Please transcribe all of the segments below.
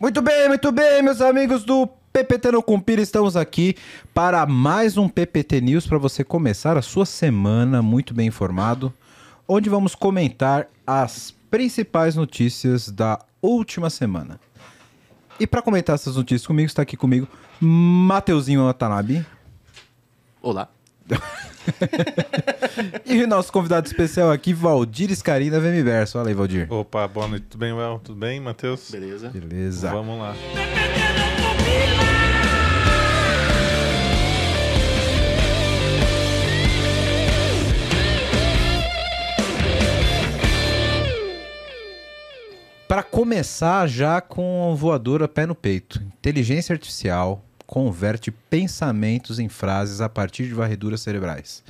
Muito bem, muito bem, meus amigos do PPT no Compira, estamos aqui para mais um PPT News para você começar a sua semana muito bem informado, onde vamos comentar as principais notícias da última semana. E para comentar essas notícias comigo, está aqui comigo Mateuzinho Watanabe. Olá. E o nosso convidado especial aqui, Valdir Scarina Vemiverso. Fala aí, Valdir. Opa, boa noite. Tudo bem, Well? Tudo bem, Matheus? Beleza. Beleza. Vamos lá. Para começar já com voadora pé no peito. Inteligência artificial converte pensamentos em frases a partir de varreduras cerebrais.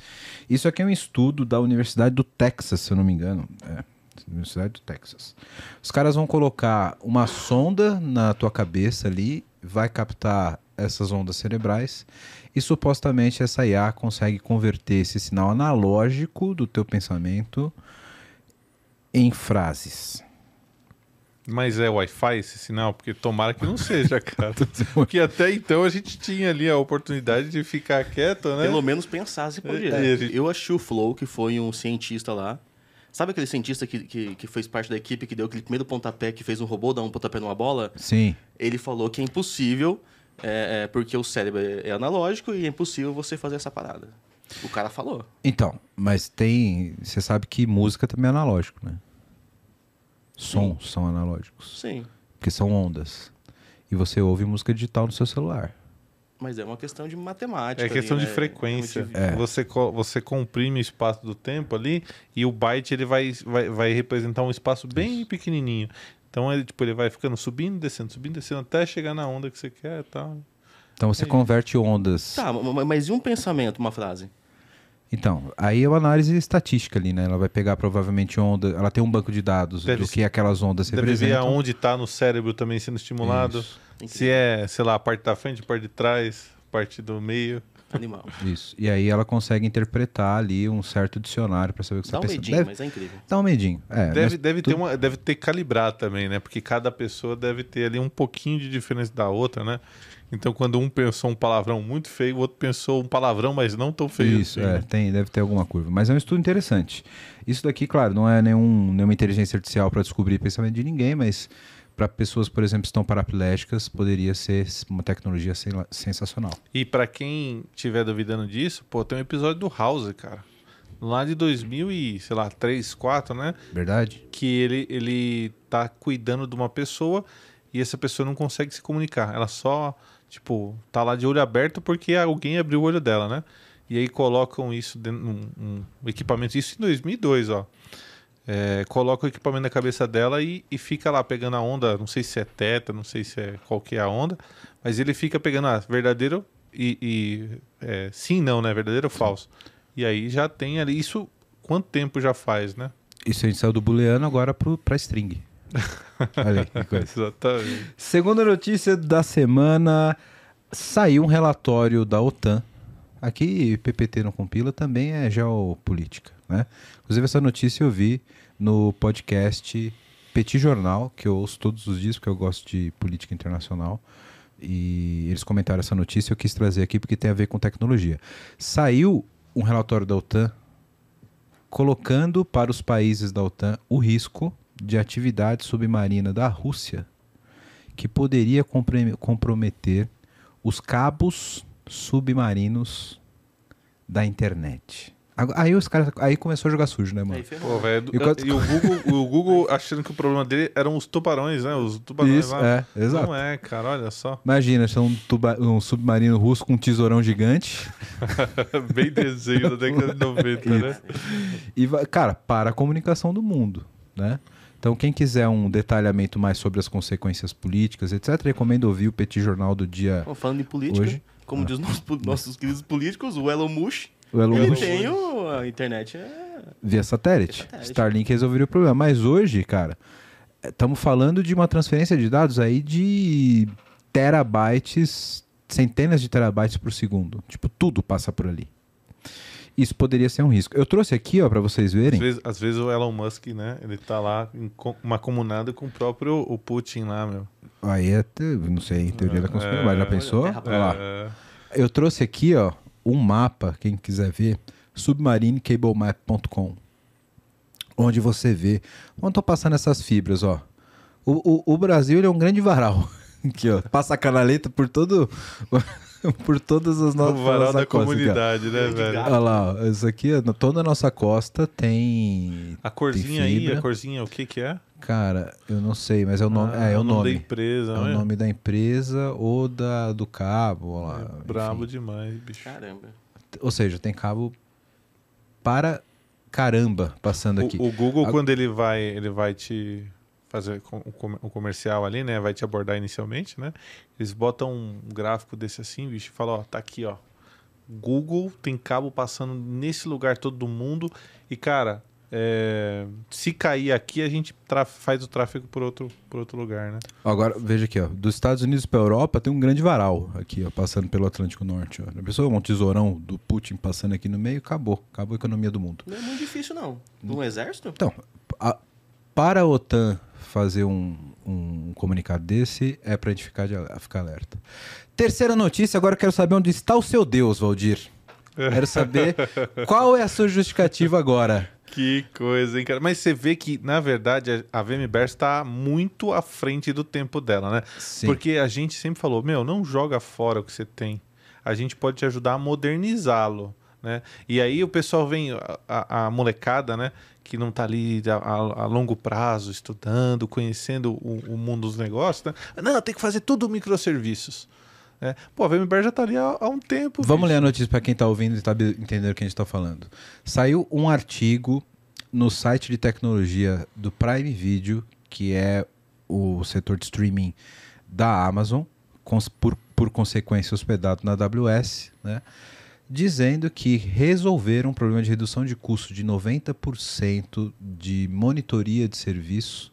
Isso aqui é um estudo da Universidade do Texas, se eu não me engano. É, Universidade do Texas. Os caras vão colocar uma sonda na tua cabeça ali, vai captar essas ondas cerebrais e supostamente essa IA consegue converter esse sinal analógico do teu pensamento em frases. Mas é Wi-Fi esse sinal? Porque tomara que não seja, cara. Porque até então a gente tinha ali a oportunidade de ficar quieto, né? Pelo menos pensar se podia. É, gente- Eu achei o Flow, que foi um cientista lá. Sabe aquele cientista que, que, que fez parte da equipe que deu aquele primeiro pontapé, que fez um robô dar um pontapé numa bola? Sim. Ele falou que é impossível, é, é, porque o cérebro é é analógico e é impossível você fazer essa parada. O cara falou. Então, mas tem. Você sabe que música também é analógico, né? Sons são analógicos. Sim. Porque são ondas. E você ouve música digital no seu celular. Mas é uma questão de matemática. É questão ali, de né? frequência. É. Você, co- você comprime o espaço do tempo ali e o byte ele vai, vai, vai representar um espaço bem pequenininho. Então ele, tipo, ele vai ficando subindo, descendo, subindo, descendo até chegar na onda que você quer e tal. Então você É. converte ondas. Tá, ma- ma- mas e um pensamento, uma frase? Então, aí é uma análise estatística ali, né? Ela vai pegar provavelmente onda. Ela tem um banco de dados Deve do que aquelas ondas Deve ver representam. aonde está no cérebro também sendo estimulado. Isso. Se é, sei lá, a parte da frente, a parte de trás, a parte do meio. Animal. Isso. E aí ela consegue interpretar ali um certo dicionário para saber o que Dá um você tá pensando. medinho, Deve- mas é incrível. Dá um medinho. É, Deve, deve, tudo- ter uma, deve ter que calibrar também, né? Porque cada pessoa deve ter ali um pouquinho de diferença da outra, né? Então, quando um pensou um palavrão muito feio, o outro pensou um palavrão, mas não tão feio. Isso, assim, é, né? tem, deve ter alguma curva. Mas é um estudo interessante. Isso daqui, claro, não é nenhum, nenhuma inteligência artificial para descobrir pensamento de ninguém, mas para pessoas, por exemplo, que estão paraplégicas, poderia ser uma tecnologia sen- sensacional. E pra quem tiver duvidando disso, pô, tem um episódio do House, cara. Lá de 2000 e, sei lá, 3, 4, né? Verdade? que ele, ele tá cuidando de uma pessoa e essa pessoa não consegue se comunicar. Ela só, tipo, tá lá de olho aberto porque alguém abriu o olho dela, né? E aí colocam isso dentro num um equipamento, isso em 2002, ó. É, coloca o equipamento na cabeça dela e, e fica lá pegando a onda, não sei se é teta, não sei se é qual que é a onda, mas ele fica pegando a verdadeiro e, e é, sim, não, né? Verdadeiro ou falso. E aí já tem ali, isso quanto tempo já faz, né? Isso a gente saiu do booleano agora para string. Olha aí, que coisa. Exatamente. Segunda notícia da semana, saiu um relatório da OTAN. Aqui, PPT não compila, também é geopolítica, né? Inclusive, essa notícia eu vi no podcast Petit Jornal, que eu ouço todos os dias, porque eu gosto de política internacional. E eles comentaram essa notícia, eu quis trazer aqui porque tem a ver com tecnologia. Saiu um relatório da OTAN colocando para os países da OTAN o risco de atividade submarina da Rússia que poderia comprometer os cabos submarinos da internet. Aí os caras, aí começou a jogar sujo, né, mano? Pô, velho, E quando- e o Google, o Google achando que o problema dele eram os tubarões, né? Os tubarões Isso, lá. é, exato. Não é, cara, olha só. Imagina, se é um, tuba- um submarino russo com um tesourão gigante Bem desenho da década de 90, né? e cara, para a comunicação do mundo, né? Então, quem quiser um detalhamento mais sobre as consequências políticas, etc., recomendo ouvir o Petit Jornal do dia. Bom, falando em política, Hoje? como diz nossos, nossos queridos políticos, o Elon Musk, O Elon ele Musk tem o, a internet. É... via satélite. Satélite. Starlink resolveria o problema. Mas hoje, cara, estamos falando de uma transferência de dados aí de terabytes, centenas de terabytes por segundo. Tipo, tudo passa por ali. isso poderia ser um risco. Eu trouxe aqui, ó, para vocês Às verem. vezes, às vezes o Elon Musk, né? Ele tá lá em co- uma comunada com o próprio o Putin lá, meu. Aí é, te- não sei, teoria da conspiração. Já pensou? Olha lá. É, Eu trouxe aqui, ó, um mapa, quem quiser ver, submarinecablemap.com, onde você vê onde estão passando essas fibras, ó. O, o, o Brasil é um grande varal. Aqui, ó, passa a canaleta por todo por todas as nossas o varal nossa da costa aqui, comunidade, né, velho? Olha lá, ó, isso aqui, toda a nossa costa tem A corzinha tem aí, a corzinha, o que que é? Cara, eu não sei, mas é o nome, Ah, é, é o da nome. empresa, É o olha. nome da empresa ou da do cabo, ó lá. É brabo enfim. demais, bicho. Caramba. Ou seja, tem cabo para caramba passando aqui. O, o Google, A- quando ele vai, ele vai te fazer o com- o comercial ali, né? Vai te abordar inicialmente, né? Eles botam um gráfico desse assim, bicho, e falam, ó, tá aqui, ó. Google tem cabo passando nesse lugar todo do mundo. E, cara, é, se cair aqui, a gente faz o tráfego por outro, por outro lugar, né? Agora, veja aqui, ó. Dos Estados Unidos para Europa tem um grande varal aqui, ó, passando pelo Atlântico Norte. Ó. A pessoa, um tesourão do Putin passando aqui no meio, acabou. Acabou a economia do mundo. Não é muito difícil, não. No exército? Então, a- para a OTAN fazer um, um comunicado desse, é para a gente ficar, de, ficar alerta. Terceira notícia, agora eu quero saber onde está o seu Deus, Valdir. Quero saber qual é a sua justificativa agora. Que coisa, hein, cara? Mas você vê que, na verdade, a VMBers está muito à frente do tempo dela, né? Sim. Porque a gente sempre falou, meu, não joga fora o que você tem. A gente pode te ajudar a modernizá-lo, né? E aí o pessoal vem, a, a- a molecada, né? Que não tá ali a, a- longo prazo, estudando, conhecendo o, o mundo dos negócios, né? Não, tem que fazer tudo microserviços. Né? Pô, a VMBer já tá ali há, há um tempo. Vamos bicho. ler a notícia para quem está ouvindo e está entendendo o que a gente está falando. Saiu um artigo no site de tecnologia do Prime Video, que é o setor de streaming da Amazon, por, por consequência hospedado na AWS, né? Dizendo que resolveram um problema de redução de custo de 90% de monitoria de serviço.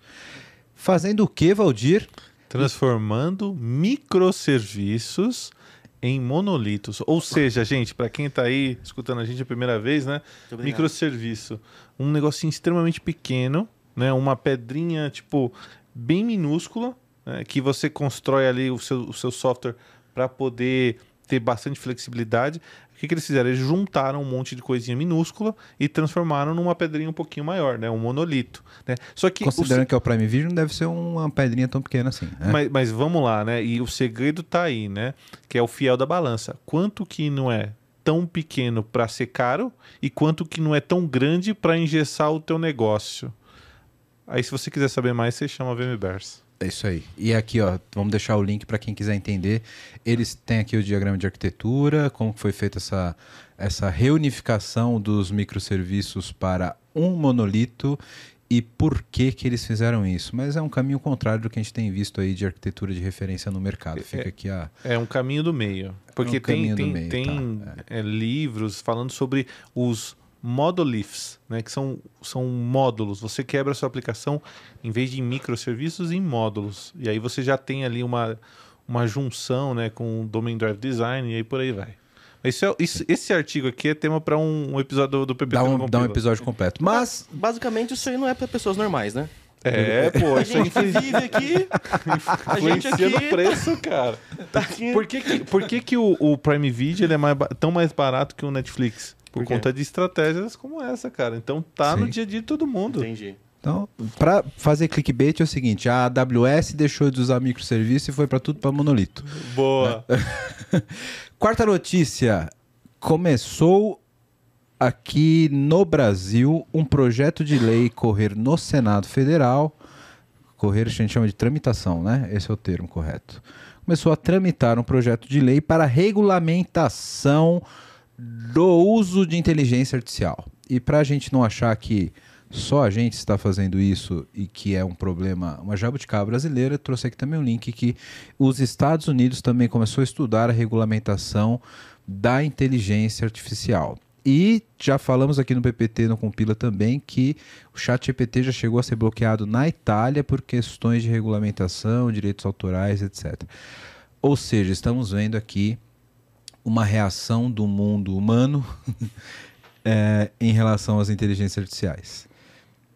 Fazendo o que, Valdir? transformando microserviços em monolitos. Ou seja, gente, para quem está aí escutando a gente a primeira vez, né? Microserviço, um negocinho extremamente pequeno, né? Uma pedrinha tipo bem minúscula, né? que você constrói ali o seu, o seu software para poder ter bastante flexibilidade. O que, que eles fizeram? Eles juntaram um monte de coisinha minúscula e transformaram numa pedrinha um pouquinho maior, né? Um monolito. Né? Só que o Considerando que é o Prime Video, não deve ser uma pedrinha tão pequena assim. né? mas, mas vamos lá, né? E o segredo tá aí, né? Que é o fiel da balança. Quanto que não é tão pequeno para ser caro e quanto que não é tão grande para engessar o teu negócio. Aí, se você quiser saber mais, você chama a VMBers. É isso aí. E aqui, ó, vamos deixar o link para quem quiser entender. Eles têm aqui o diagrama de arquitetura, como foi feita essa, essa reunificação dos microserviços para um monolito e por que que eles fizeram isso. Mas é um caminho contrário do que a gente tem visto aí de arquitetura de referência no mercado. Fica aqui a... É um caminho do meio. Porque um tem, tem, meio, tem tá, é, livros falando sobre os monoliths, né? Que são, são módulos. Você quebra a sua aplicação, em vez de em microserviços, em módulos. E aí você já tem ali uma, uma junção né, com o Domain Drive Design e aí por aí vai. Esse, é, isso- esse artigo aqui é tema para um, um episódio do, do PPT Dá um, dá um episódio completo. Mas Basicamente, isso aí não é para pessoas normais, né? É, pô, A isso gente que vive aqui, a gente aqui no preço, cara. tá aqui. Por que, que, por que, que o, o Prime Video ele é mais tão mais barato que o Netflix? Por, conta de estratégias como essa, cara. Então tá no Sim. dia a dia de todo mundo. Entendi. Então, para fazer clickbait é o seguinte: a AWS deixou de usar microserviço e foi para tudo para monolito. Boa. Quarta notícia: começou aqui no Brasil um projeto de lei correr no Senado Federal. Correr a gente chama de tramitação, né? Esse é o termo correto. Começou a tramitar um projeto de lei para regulamentação do uso de inteligência artificial. E para a gente não achar que só a gente está fazendo isso e que é um problema, uma jabuticaba brasileira, trouxe aqui também um link que os Estados Unidos também começou a estudar a regulamentação da inteligência artificial. E já falamos aqui no PPT, no Compila também, que o chat GPT já chegou a ser bloqueado na Itália por questões de regulamentação, direitos autorais, etc. Ou seja, estamos vendo aqui uma reação do mundo humano é, em relação às inteligências artificiais.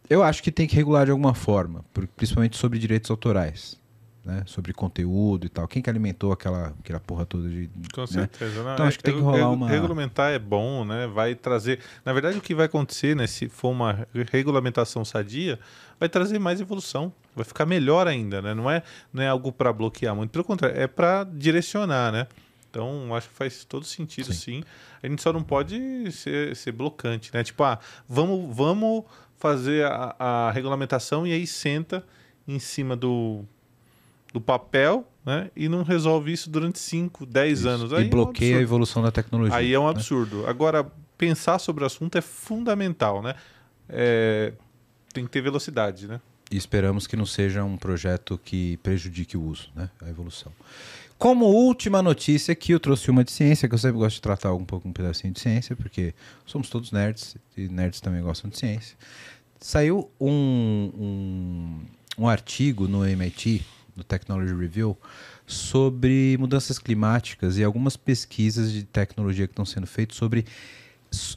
Eu acho que tem que regular de alguma forma, principalmente sobre direitos autorais, né? sobre conteúdo e tal. Quem que alimentou aquela, aquela porra toda de. Com né? certeza. né? Então, acho que tem que rolar uma- Regulamentar é bom, né? Vai trazer. Na verdade, o que vai acontecer, né? Se for uma regulamentação sadia, vai trazer mais evolução. Vai ficar melhor ainda, né? Não é, não é algo para bloquear muito. Pelo contrário, é para direcionar, né? Então, acho que faz todo sentido, sim. A gente só não pode ser, ser blocante, né? Tipo, ah, vamos, vamos fazer a, a regulamentação e aí senta em cima do, do papel, né? E não resolve isso durante 5, 10 anos. Aí e é um bloqueia a evolução da tecnologia. Aí é um né? absurdo. Agora, pensar sobre o assunto é fundamental, né? É, tem que ter velocidade, né? E esperamos que não seja um projeto que prejudique o uso, né? a evolução. Como última notícia aqui, eu trouxe uma de ciência, que eu sempre gosto de tratar um pouco um pedacinho de ciência, porque somos todos nerds, e nerds também gostam de ciência. Saiu um, um, um artigo no MIT, no Technology Review, sobre mudanças climáticas e algumas pesquisas de tecnologia que estão sendo feitas sobre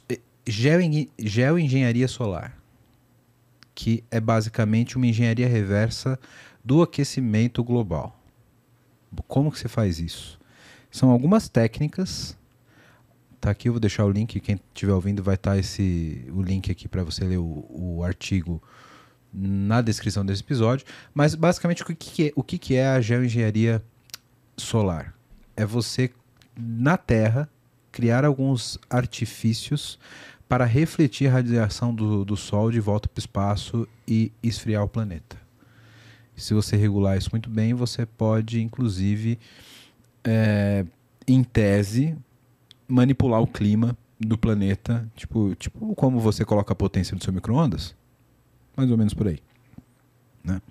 eh, geoengen- geoengenharia solar que é basicamente uma engenharia reversa do aquecimento global. Como que você faz isso? São algumas técnicas. Tá aqui, eu vou deixar o link. Quem estiver ouvindo vai estar esse o link aqui para você ler o, o artigo na descrição desse episódio. Mas basicamente o que, que é, o que, que é a geoengenharia solar? É você na Terra criar alguns artifícios para refletir a radiação do, do Sol de volta para o espaço e esfriar o planeta. Se você regular isso muito bem, você pode, inclusive, é, em tese, manipular o clima do planeta, tipo, tipo como você coloca a potência no seu micro-ondas, mais ou menos por aí. Né?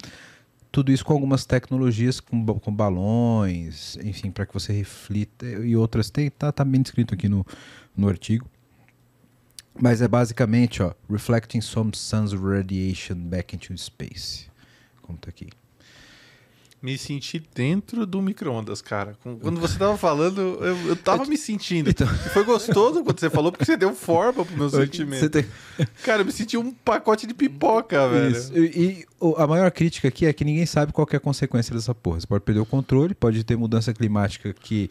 Tudo isso com algumas tecnologias, com, com balões, enfim, para que você reflita e outras. Tem, tá, tá bem descrito aqui no, no artigo. Mas é basicamente, ó, reflecting some sun's radiation back into space. Como aqui. Me senti dentro do micro-ondas, cara. Quando você tava falando, eu, eu tava me sentindo. Então- foi gostoso quando você falou, porque você deu forma pro meu sentimento. Você tem- Cara, eu me senti um pacote de pipoca, velho. Isso. E, e o- a maior crítica aqui é que ninguém sabe qual que é a consequência dessa porra. Você pode perder o controle, pode ter mudança climática que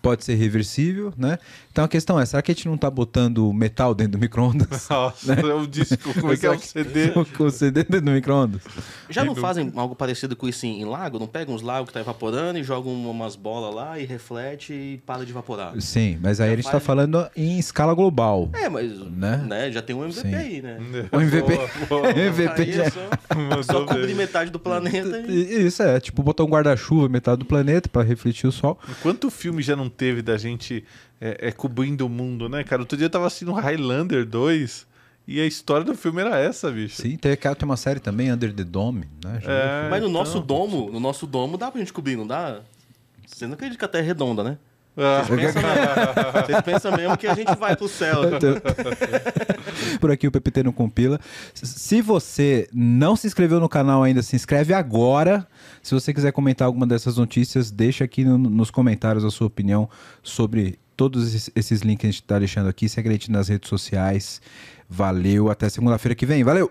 pode ser reversível, né? Então a questão é, será que a gente não tá botando metal dentro do micro-ondas? Nossa, é um disco, como é que é o CD? O CD dentro do micro-ondas? Já não fazem algo parecido com isso em, em lago? Não pegam uns lagos que tá evaporando e jogam umas bolas lá e reflete e para de evaporar? Sim, mas aí Já a gente tá faz- falando em escala global. É, mas Né? né? já tem um MVP Sim. aí, né? O MVP, Boa, boa. MVP Aí já- é só, só cobrir metade do planeta e... E- Isso é, tipo botar um guarda-chuva metade do planeta para refletir o sol. Quanto filme já não teve da gente é, é, cobrindo o mundo, né, cara? Outro dia eu tava assistindo Highlander 2 e a história do filme era essa, bicho. Sim, tem, tem uma série também, Under the Dome, né? É, Mas no então. nosso domo, no nosso domo dá pra gente cobrir, não dá? Você não acredita que a Terra é redonda, né? Ah, Pensa mesmo, vocês pensam mesmo que a gente vai pro céu. Por aqui o PPT não compila. Se você não se inscreveu no canal ainda, se inscreve agora. Se você quiser comentar alguma dessas notícias, deixa aqui no- nos comentários a sua opinião sobre todos esses, links que a gente está deixando aqui. Segue a gente nas redes sociais. Valeu, até segunda-feira que vem. Valeu!